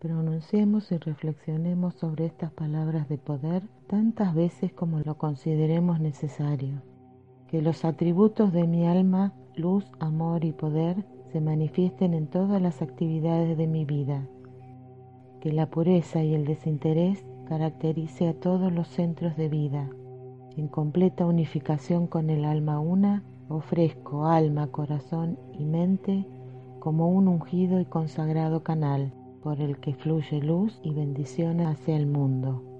Pronunciemos y reflexionemos sobre estas palabras de poder tantas veces como lo consideremos necesario. Que los atributos de mi alma, luz, amor y poder, se manifiesten en todas las actividades de mi vida. Que la pureza y el desinterés caracterice a todos los centros de vida. En completa unificación con el alma una, ofrezco alma, corazón y mente como un ungido y consagrado canal por el que fluye luz y bendición hacia el mundo.